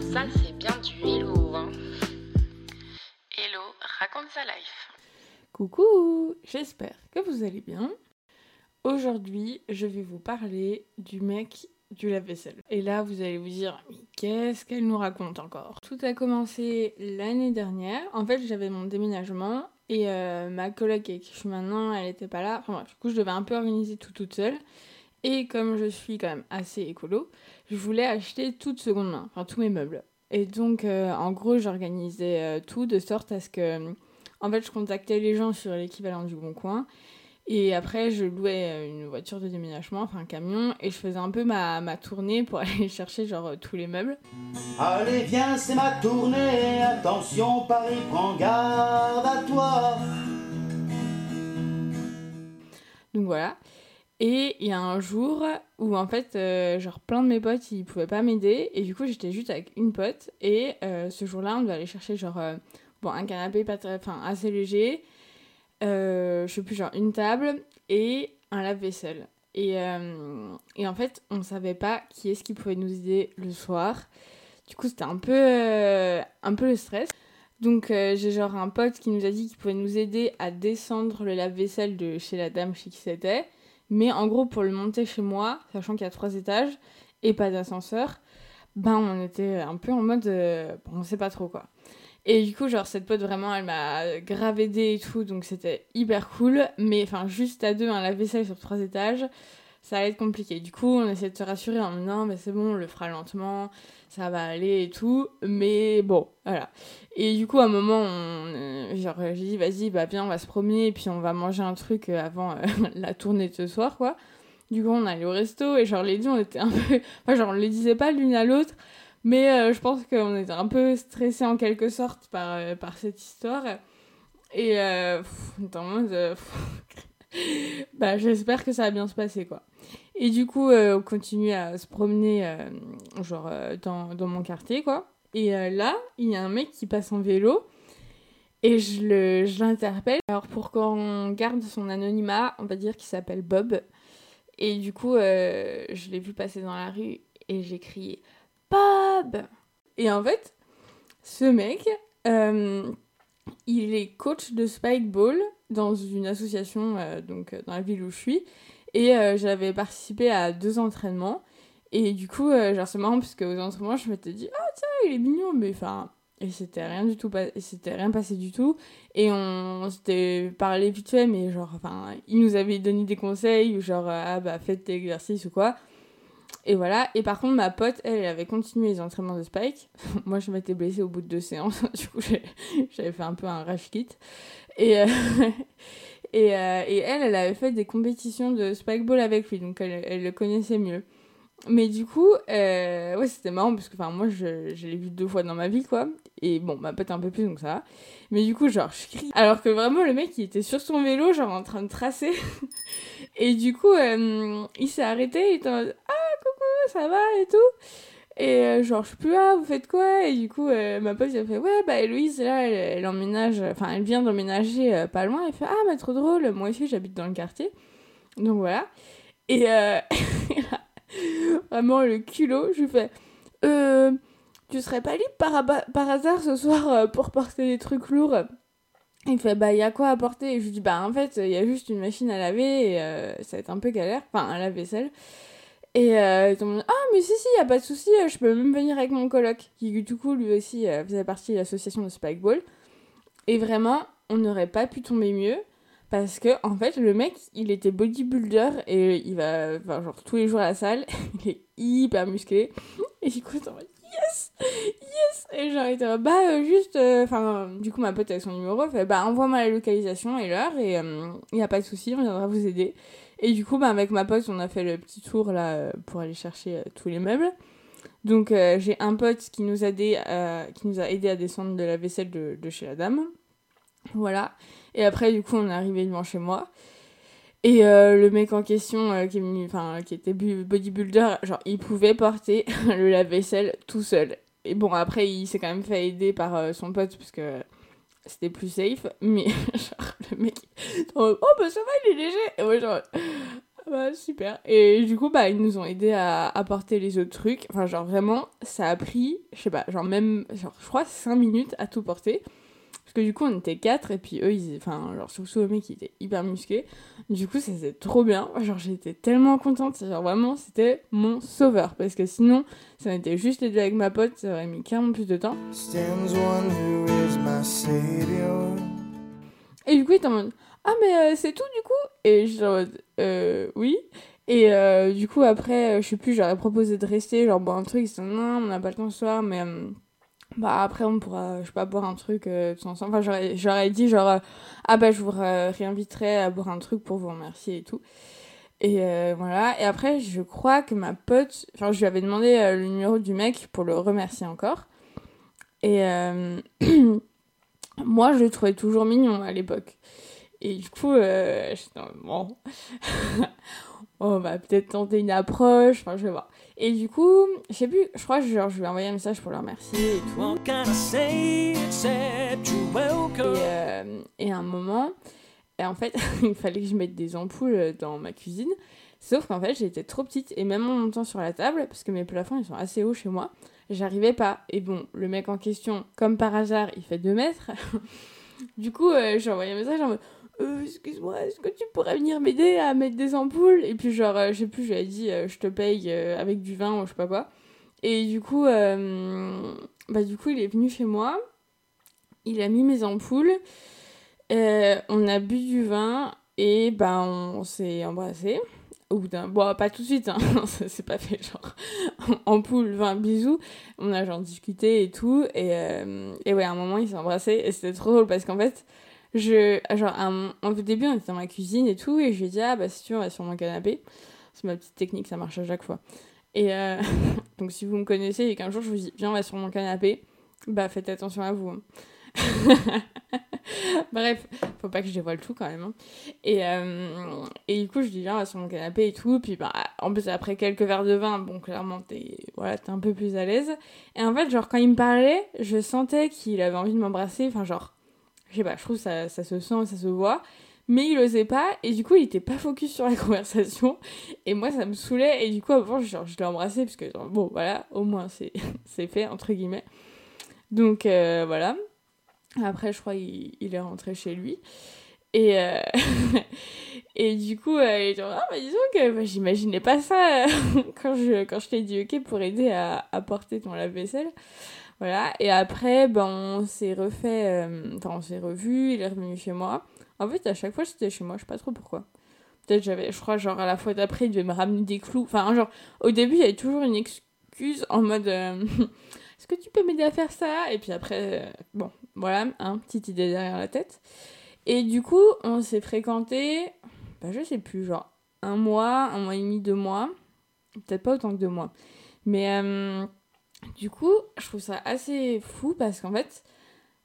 Ça, c'est bien du hello. Hein. Hello, raconte sa life. Coucou, j'espère que vous allez bien. Aujourd'hui, je vais vous parler du mec du lave-vaisselle. Et là, vous allez vous dire, mais qu'est-ce qu'elle nous raconte encore? Tout a commencé l'année dernière. En fait, j'avais mon déménagement et euh, ma collègue avec qui je suis maintenant, elle était pas là. Enfin du coup, je devais un peu organiser tout toute seule. Et comme je suis quand même assez écolo, je voulais acheter tout de seconde main, enfin tous mes meubles. Et donc, euh, en gros, j'organisais euh, tout de sorte à ce que, en fait, je contactais les gens sur l'équivalent du Bon Coin. Et après, je louais euh, une voiture de déménagement, enfin un camion, et je faisais un peu ma, ma tournée pour aller chercher genre tous les meubles. Allez, viens, c'est ma tournée. Attention, Paris, prends garde à toi. Donc voilà. Et il y a un jour où en fait, euh, genre plein de mes potes, ils pouvaient pas m'aider. Et du coup, j'étais juste avec une pote. Et euh, ce jour-là, on devait aller chercher genre euh, bon, un canapé pas très, enfin, assez léger. je sais plus, genre une table et un lave-vaisselle. Et, et en fait, on savait pas qui est-ce qui pouvait nous aider le soir. Du coup, c'était un peu, un peu le stress. Donc j'ai genre un pote qui nous a dit qu'il pouvait nous aider à descendre le lave-vaisselle de chez la dame chez qui c'était. Mais en gros, pour le monter chez moi, sachant qu'il y a trois étages et pas d'ascenseur, ben on était un peu en mode. Euh, on sait pas trop quoi. Et du coup, genre, cette pote vraiment, elle m'a grave aidé et tout, donc c'était hyper cool. Mais enfin, juste à deux, un lave-vaisselle sur trois étages, ça allait être compliqué. Du coup, on essaie de se rassurer en non, mais c'est bon, on le fera lentement, ça va aller et tout. Mais bon, voilà. Et du coup, à un moment, genre, j'ai dit, vas-y, bah viens, on va se promener et puis on va manger un truc euh, avant euh, la tournée de ce soir, quoi. Du coup, on allait au resto et genre, les deux, on était un peu. Enfin, genre, on les disait pas l'une à l'autre, mais euh, je pense qu'on était un peu stressés en quelque sorte par, par cette histoire. Et euh, en mode. bah, j'espère que ça va bien se passer, quoi. Et du coup, euh, on continue à se promener, euh, genre, euh, dans, mon quartier, quoi. Et là, il y a un mec qui passe en vélo. Et je l'interpelle. Alors, pour qu'on garde son anonymat, on va dire qu'il s'appelle Bob. Et du coup, je l'ai vu passer dans la rue et j'ai crié Bob Et en fait, ce mec, il est coach de Spikeball dans une association donc dans la ville où je suis et euh, j'avais participé à deux entraînements. Et du coup, euh, genre, c'est marrant parce qu'aux entraînements, je m'étais dit, ah tiens, il est mignon, mais enfin. Et c'était rien du tout, c'était rien passé du tout. Et on, s'était parlé vite fait, mais genre, enfin, il nous avait donné des conseils, genre, ah bah, faites l'exercice ou quoi. Et voilà. Et par contre, ma pote, elle, elle avait continué les entraînements de Spike. Moi, je m'étais blessée au bout de deux séances. du coup, j'avais fait un peu un rush kit. Et, euh, et, euh, et, elle, elle avait fait des compétitions de spikeball avec lui, donc elle, elle le connaissait mieux. Mais du coup, euh, ouais, c'était marrant parce que moi, je, je l'ai vu deux fois dans ma vie, quoi. Et bon, ma pote un peu plus, donc ça va. Mais du coup, genre, je crie. Alors que vraiment, le mec, il était sur son vélo, genre en train de tracer. et du coup, euh, il s'est arrêté, il était en mode Ah, coucou, ça va et tout? Et euh, genre, je suis plus là, vous faites quoi? Et du coup, euh, ma pote, elle fait Ouais, bah Héloïse, là, elle, elle emménage, enfin, elle vient d'emménager euh, pas loin. Elle fait Ah, mais trop drôle, moi aussi, j'habite dans le quartier. Donc voilà. Et vraiment, le culot, je lui fais tu serais pas libre par, par hasard ce soir pour porter des trucs lourds? Il fait bah il y a quoi à porter? Et je lui dis bah en fait il y a juste une machine à laver et ça va être un peu galère enfin un lave-vaisselle et euh, tout le monde ah mais si si y a pas de souci euh, je peux même venir avec mon coloc qui du coup lui aussi euh, faisait partie de l'association de Spikeball. Et vraiment on n'aurait pas pu tomber mieux parce que en fait le mec il était bodybuilder et il va genre tous les jours à la salle il est hyper musclé. Et du coup yes yes! Et genre il était bah euh, juste enfin du coup ma pote avec son numéro fait bah envoie-moi la localisation et l'heure et il y a pas de souci on viendra vous aider et du coup, bah, avec ma pote, on a fait le petit tour là euh, pour aller chercher euh, tous les meubles. Donc euh, j'ai un pote qui nous, a aidé, qui nous a aidé à descendre de la vaisselle de, de, chez la dame. Voilà. Et après, du coup, on est arrivé devant chez moi. Et le mec en question, qui, est qui était bodybuilder, genre, il pouvait porter le lave-vaisselle tout seul. Et bon, après, il s'est quand même fait aider par son pote, c'était plus safe, mais genre le mec, oh bah ça va, il est léger. Et genre, bah super. Et du coup, bah, ils nous ont aidés à apporter les autres trucs. Enfin, genre vraiment, ça a pris, je sais pas, genre même, genre, je crois 5 minutes à tout porter. Que du coup, on était 4 et puis eux, ils, enfin, genre, surtout le mec, qui était hyper musclé. Du coup, c'était trop bien. Genre, j'étais tellement contente. Genre, vraiment, c'était mon sauveur. Parce que sinon, ça m'était juste aidé avec ma pote, ça aurait mis carrément plus de temps. Et du coup, il était en mode Ah, mais euh, c'est tout du coup? Et en mode Euh, oui. Et euh, du coup, après, euh, je sais plus, j'aurais proposé de rester, genre boire un truc. Ils Non, on n'a pas le temps ce soir, mais euh, bah après, on pourra, je sais pas, boire un truc euh, tous ensemble. Enfin, j'aurais- j'aurais dit genre euh, Ah, bah je vous ré- réinviterai à boire un truc pour vous remercier et tout. Et euh, voilà. Et après, je crois que ma pote, enfin, je lui avais demandé le numéro du mec pour le remercier encore. Et moi, je le trouvais toujours mignon à l'époque. Et du coup, en mode, bon, on va peut-être tenter une approche, enfin, je vais voir. Et du coup, je sais plus, je crois que genre, je lui ai envoyé un message pour le remercier et tout. Euh, et à un moment, et en fait, il fallait que je mette des ampoules dans ma cuisine. Sauf qu'en fait, j'étais trop petite et même en montant sur la table, parce que mes plafonds ils sont assez hauts chez moi, j'arrivais pas. Et bon, le mec en question, comme par hasard, il fait 2 mètres. du coup, euh, j'ai envoyé un message en mode Euh, Excuse-moi, est-ce que tu pourrais venir m'aider à mettre des ampoules? Et puis, genre, euh, je sais plus, ai dit euh, Je te paye euh, avec du vin ou je sais pas quoi. Et du coup, bah, du coup, il est venu chez moi, il a mis mes ampoules, on a bu du vin et bah, on s'est embrassé. Au bout d'un bon pas tout de suite hein. ça s'est pas fait genre ampoule vin bisous. On a genre discuté et tout. Et, et ouais à un moment ils s'est embrassé et c'était trop drôle parce qu'en fait je genre au début on était dans ma cuisine et tout et je lui ai dit ah bah si tu veux on va sur mon canapé c'est ma petite technique ça marche à chaque fois et euh, donc si vous me connaissez et qu'un jour je vous dis viens on va sur mon canapé bah faites attention à vous hein. Bref, faut pas que je dévoile tout quand même. hein. Et, euh, et du coup, je dis, viens, on va sur mon canapé et tout. Puis, bah, en plus, après quelques verres de vin, bon, clairement, t'es voilà, t'es un peu plus à l'aise. Et en fait, genre, quand il me parlait, je sentais qu'il avait envie de m'embrasser. Enfin, genre, je sais pas, je trouve ça, ça se sent, ça se voit. Mais il osait pas. Et du coup, il était pas focus sur la conversation. Et moi, ça me saoulait. Et du coup, avant, genre, je l'ai embrassé. Parce que, bon, voilà, au moins, c'est fait, entre guillemets. Donc, euh, voilà. Après, je crois qu'il il est rentré chez lui. Et, euh, et du coup, euh, il genre, ah, bah disons que bah, j'imaginais pas ça euh, quand je, quand je t'ai dit ok pour aider à, à porter ton lave-vaisselle. Voilà. Et après, ben, on s'est refait, euh, enfin, on s'est revu, il est revenu chez moi. En fait, à chaque fois, c'était chez moi, je sais pas trop pourquoi. Peut-être j'avais, je crois, genre à la fois d'après, il devait me ramener des clous. Enfin, genre, au début, il y avait toujours une excuse en mode. euh, Est-ce que tu peux m'aider à faire ça? Et puis après, euh, bon, voilà, hein, petite idée derrière la tête. Et du coup, on s'est fréquenté, bah, je sais plus, genre un mois, un mois et demi, deux mois. Peut-être pas autant que deux mois. Mais du coup, je trouve ça assez fou parce qu'en fait,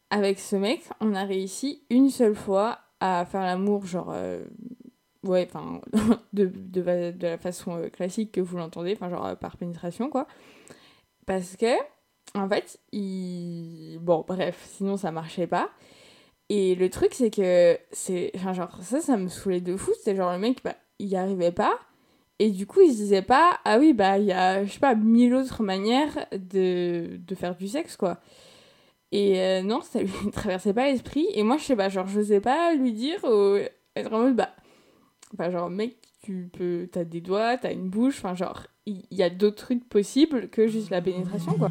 avec ce mec, on a réussi une seule fois à faire l'amour, genre. euh, ouais, enfin, de, de, de la façon euh, classique que vous l'entendez, enfin, genre euh, par pénétration, quoi. Parce que, en fait, il. Bon, bref, sinon ça marchait pas. Et le truc, c'est que. c'est genre, ça, ça me saoulait de fou. C'était genre le mec, bah, il y arrivait pas. Et du coup, il se disait pas, ah oui, bah, il y a, je sais pas, mille autres manières de, de faire du sexe, quoi. Et euh, non, ça lui traversait pas l'esprit. Et moi, je sais pas, genre, je sais pas lui dire, ou être en mode, bah. Enfin, genre, mec, tu peux. T'as des doigts, t'as une bouche, enfin, genre, il y, a d'autres trucs possibles que juste la pénétration, quoi.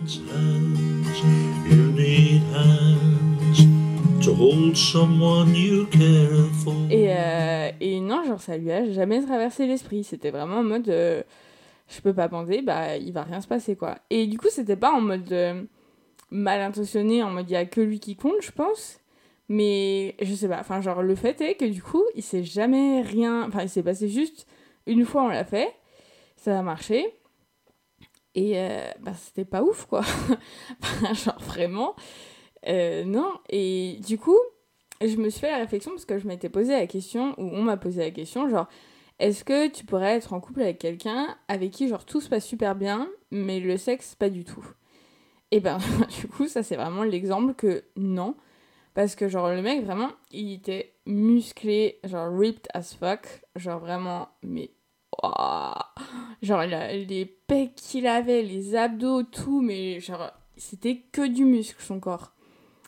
To hold someone you care for. Et, euh, et non, genre, ça lui a jamais traversé l'esprit. C'était vraiment en mode. euh, je peux pas bander, bah, il va rien se passer, quoi. Et du coup, c'était pas en mode. euh, mal intentionné, en mode il y a que lui qui compte, je pense. Mais je sais pas, enfin, genre, le fait est que du coup, il s'est jamais rien. Enfin, il s'est passé juste une fois, on l'a fait. Ça a marché. Et bah, c'était pas ouf, quoi. Genre, vraiment. Euh, non. Et du coup, je me suis fait la réflexion parce que je m'étais posé la question, ou on m'a posé la question, genre, est-ce que tu pourrais être en couple avec quelqu'un avec qui, genre, tout se passe super bien, mais le sexe, pas du tout? Et ben, du coup, ça, c'est vraiment l'exemple que non. Parce que, genre, le mec, vraiment, il était musclé, genre, ripped as fuck, genre, vraiment, mais Ouah. Genre, les pecs qu'il avait, les abdos, tout, mais genre, c'était que du muscle, son corps.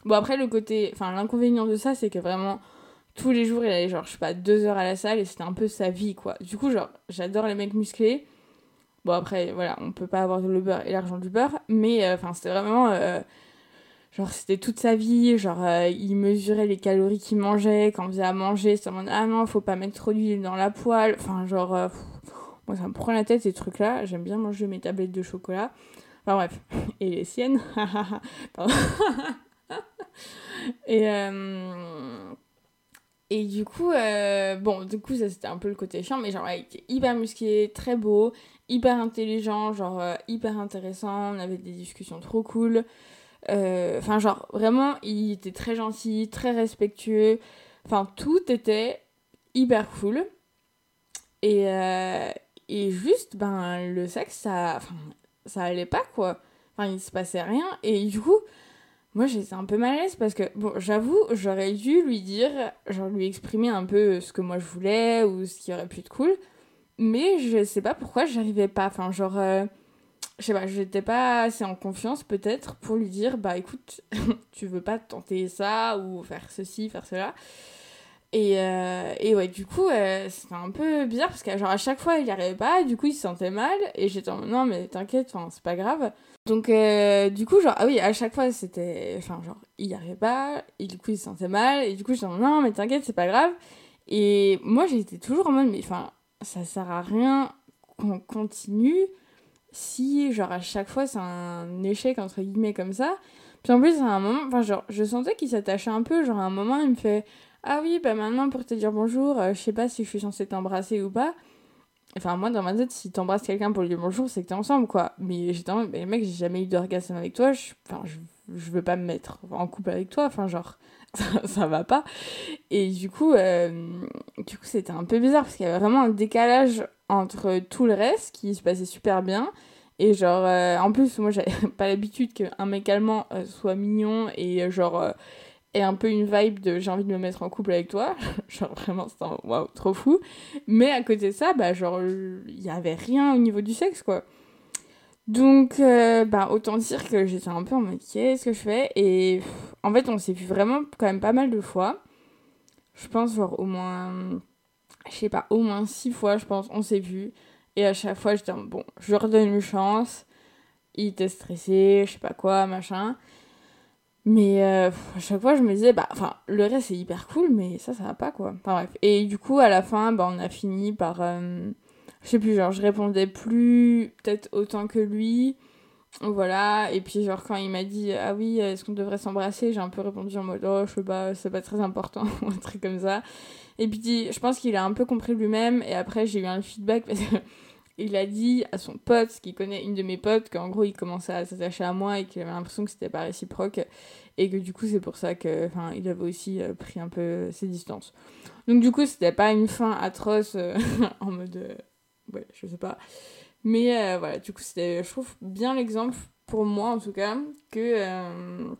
Bon, après, le côté. Enfin, l'inconvénient de ça, c'est que vraiment, tous les jours, il allait, genre, je sais pas, deux heures à la salle et c'était un peu sa vie, quoi. Du coup, genre, j'adore les mecs musclés. Bon, après, voilà, on peut pas avoir le beurre et l'argent du beurre, mais euh, enfin, c'était vraiment. euh, genre, c'était toute sa vie. Genre, euh, il mesurait les calories qu'il mangeait. Quand on faisait à manger, c'était en mode Ah non, faut pas mettre trop d'huile dans la poêle. Enfin, genre. moi, ça me prend la tête, ces trucs-là. J'aime bien manger mes tablettes de chocolat. Enfin, bref. Et les siennes. Et. euh, Et du coup, euh, bon, du coup, ça c'était un peu le côté chiant, mais genre, il était hyper musclé, très beau, hyper intelligent, genre, euh, hyper intéressant, on avait des discussions trop cool. Enfin, genre, vraiment, il était très gentil, très respectueux. Enfin, tout était hyper cool. Et, et juste, ben, le sexe, ça, ça allait pas, quoi. Enfin, il se passait rien. Et du coup, moi, j'étais un peu mal à l'aise parce que, bon, j'avoue, j'aurais dû lui dire, genre lui exprimer un peu ce que moi je voulais ou ce qui aurait pu être cool. Mais je sais pas pourquoi j'arrivais pas. Enfin, genre, euh, je sais pas, j'étais pas assez en confiance peut-être pour lui dire, bah écoute, tu veux pas tenter ça ou faire ceci, faire cela. Et, euh, et ouais, du coup, euh, c'était un peu bizarre parce que genre à chaque fois il y arrivait pas, du coup il se sentait mal et j'étais en non mais t'inquiète, c'est pas grave. Donc euh, du coup, genre, ah oui, à chaque fois c'était, enfin genre, il y arrivait pas et du coup il se sentait mal et du coup en mode, non mais t'inquiète, c'est pas grave. Et moi j'étais toujours en mode, mais enfin, ça sert à rien qu'on continue si genre à chaque fois c'est un échec entre guillemets comme ça. Puis en plus à un moment, enfin genre, je sentais qu'il s'attachait un peu, genre à un moment il me fait ah oui, bah maintenant pour te dire bonjour, euh, je sais pas si je suis censée t'embrasser ou pas. Enfin, moi dans ma tête, si t'embrasses quelqu'un pour lui dire bonjour, c'est que t'es ensemble quoi. Mais j'étais en mais mec, j'ai jamais eu d'orgasme avec toi, je, enfin, je, je veux pas me mettre en couple avec toi, enfin, genre, ça, ça va pas. Et du coup, euh, du coup, c'était un peu bizarre parce qu'il y avait vraiment un décalage entre tout le reste qui se passait super bien. Et genre, euh, en plus, moi j'avais pas l'habitude qu'un mec allemand euh, soit mignon et genre. Et un peu une vibe de j'ai envie de me mettre en couple avec toi. genre vraiment, c'était un waouh, trop fou. Mais à côté de ça, bah genre, il y avait rien au niveau du sexe, quoi. Donc, euh, bah autant dire que j'étais un peu en mode qu'est-ce que je fais? Et en fait, on s'est vu vraiment quand même pas mal de fois. Je pense, genre, au moins, je sais pas, au moins six fois, je pense, on s'est vu. Et à chaque fois, j'étais bon, je leur donne une chance. Il était stressé, je sais pas quoi, machin. Mais euh, à chaque fois, je me disais, bah, enfin, le reste c'est hyper cool, mais ça, ça va pas quoi. Enfin bref. Et du coup, à la fin, bah, on a fini par. euh, je sais plus, genre, je répondais plus, peut-être autant que lui. Voilà. Et puis, genre, quand il m'a dit, ah oui, est-ce qu'on devrait s'embrasser, j'ai un peu répondu en mode, oh, je sais pas, c'est pas très important, ou un truc comme ça. Et puis, je pense qu'il a un peu compris lui-même. Et après, j'ai eu un feedback parce que. Il a dit à son pote, qui connaît une de mes potes, qu'en gros il commençait à s'attacher à moi et qu'il avait l'impression que c'était pas réciproque et que du coup c'est pour ça que enfin il avait aussi euh, pris un peu ses distances. Donc du coup c'était pas une fin atroce euh, en mode euh, ouais je sais pas. Mais euh, voilà du coup c'était je trouve bien l'exemple pour moi en tout cas que euh,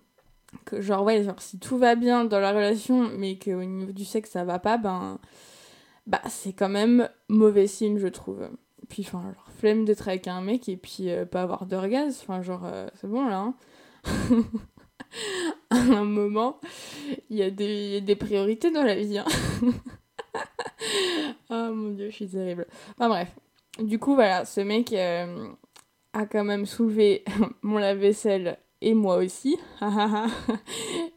que genre ouais si tout va bien dans la relation mais qu'au niveau du sexe ça va pas ben bah c'est quand même mauvais signe je trouve puis enfin genre flemme d'être avec un mec et puis euh, pas avoir d'orgasme enfin genre euh, c'est bon là hein à un moment, il y, a des, priorités dans la vie. Hein. oh mon dieu, je suis terrible. Enfin bref. Du coup, voilà, ce mec euh, a quand même soulevé mon lave-vaisselle et moi aussi.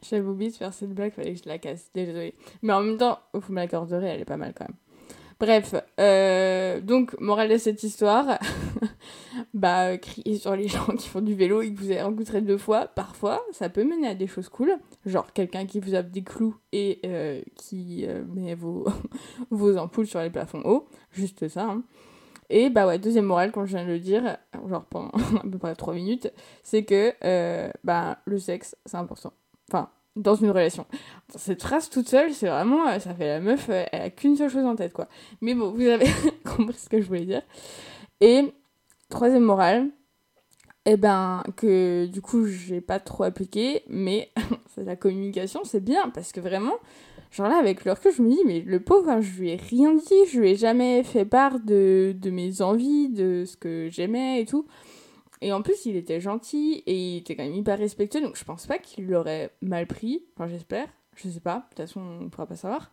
J'avais oublié de faire cette blague, fallait que je la casse. Désolée. Mais en même temps, vous me l'accorderez, elle est pas mal quand même. Bref, euh, donc, morale de cette histoire, bah, euh, crier sur les gens qui font du vélo et que vous avez rencontré deux fois, parfois, ça peut mener à des choses cool. Genre quelqu'un qui vous a des clous et euh, qui met vos, vos ampoules sur les plafonds hauts. Juste ça. hein. Et bah ouais, deuxième morale, comme je viens de le dire, genre pendant à peu près trois minutes, c'est que bah, le sexe, c'est important. Enfin, dans une relation. Cette phrase toute seule, c'est vraiment, euh, ça fait la meuf, euh, elle a qu'une seule chose en tête, quoi. Mais bon, vous avez compris ce que je voulais dire. Et troisième morale, eh ben, que du coup, j'ai pas trop appliqué, mais la communication, c'est bien, parce que vraiment, genre là, avec le recul, je me dis, mais le pauvre, hein, je lui ai rien dit, je lui ai jamais fait part de mes envies, de ce que j'aimais et tout. Et en plus, il était gentil et il était quand même hyper respectueux, donc je pense pas qu'il l'aurait mal pris. Enfin, j'espère. Je sais pas. De toute façon, on pourra pas savoir.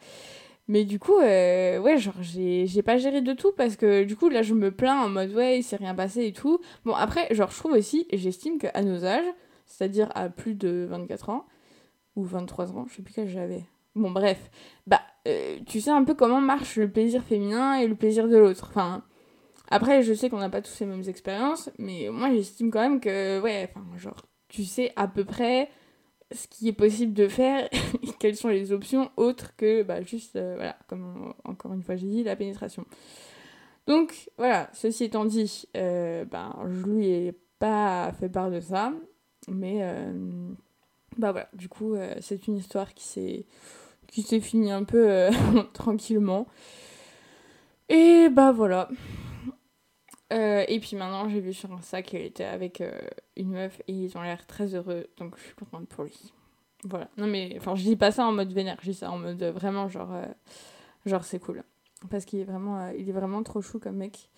Mais du coup, euh, ouais, genre, j'ai pas géré de tout parce que du coup, là, je me plains en mode, ouais, il s'est rien passé et tout. Bon, après, genre, je trouve aussi, j'estime qu'à nos âges, c'est-à-dire à plus de 24 ans, ou 23 ans, je sais plus quel j'avais. Bon, bref, bah, euh, tu sais un peu comment marche le plaisir féminin et le plaisir de l'autre. Enfin, après, je sais qu'on n'a pas tous les mêmes expériences, mais moi, j'estime quand même que, ouais, enfin, genre, tu sais à peu près ce qui est possible de faire et quelles sont les options autres que, bah, juste, euh, voilà, comme encore une fois j'ai dit, la pénétration. Donc, voilà, ceci étant dit, euh, ben, je lui ai pas fait part de ça, mais, euh, bah voilà, du coup, euh, c'est une histoire qui s'est qui s'est finie un peu euh, tranquillement. Et bah voilà. Euh, et puis maintenant, j'ai vu sur Insta qu'il était avec euh, une meuf et ils ont l'air très heureux, donc je suis contente pour lui. Voilà. Non mais, enfin, je dis pas ça en mode vénère, je dis ça en mode vraiment genre, euh, genre c'est cool. Parce qu'il est vraiment, est vraiment trop chou comme mec.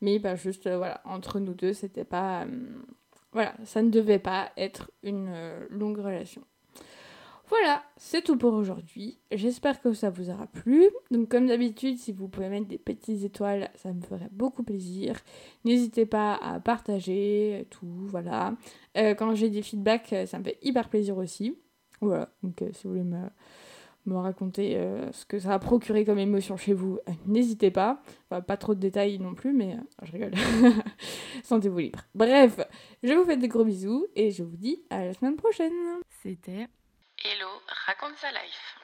Mais bah juste, voilà, entre nous deux, c'était pas, voilà, ça ne devait pas être une longue relation. Voilà, c'est tout pour aujourd'hui. J'espère que ça vous aura plu. Donc comme d'habitude, si vous pouvez mettre des petites étoiles, ça me ferait beaucoup plaisir. N'hésitez pas à partager tout, voilà. Euh, quand j'ai des feedbacks, euh, ça me fait hyper plaisir aussi. Voilà, donc euh, si vous voulez me, raconter euh, ce que ça a procuré comme émotion chez vous, euh, n'hésitez pas. Pas trop de détails non plus, mais euh, je rigole. Sentez-vous libre. Bref, je vous fais des gros bisous et je vous dis à la semaine prochaine. C'était Hello, raconte sa life.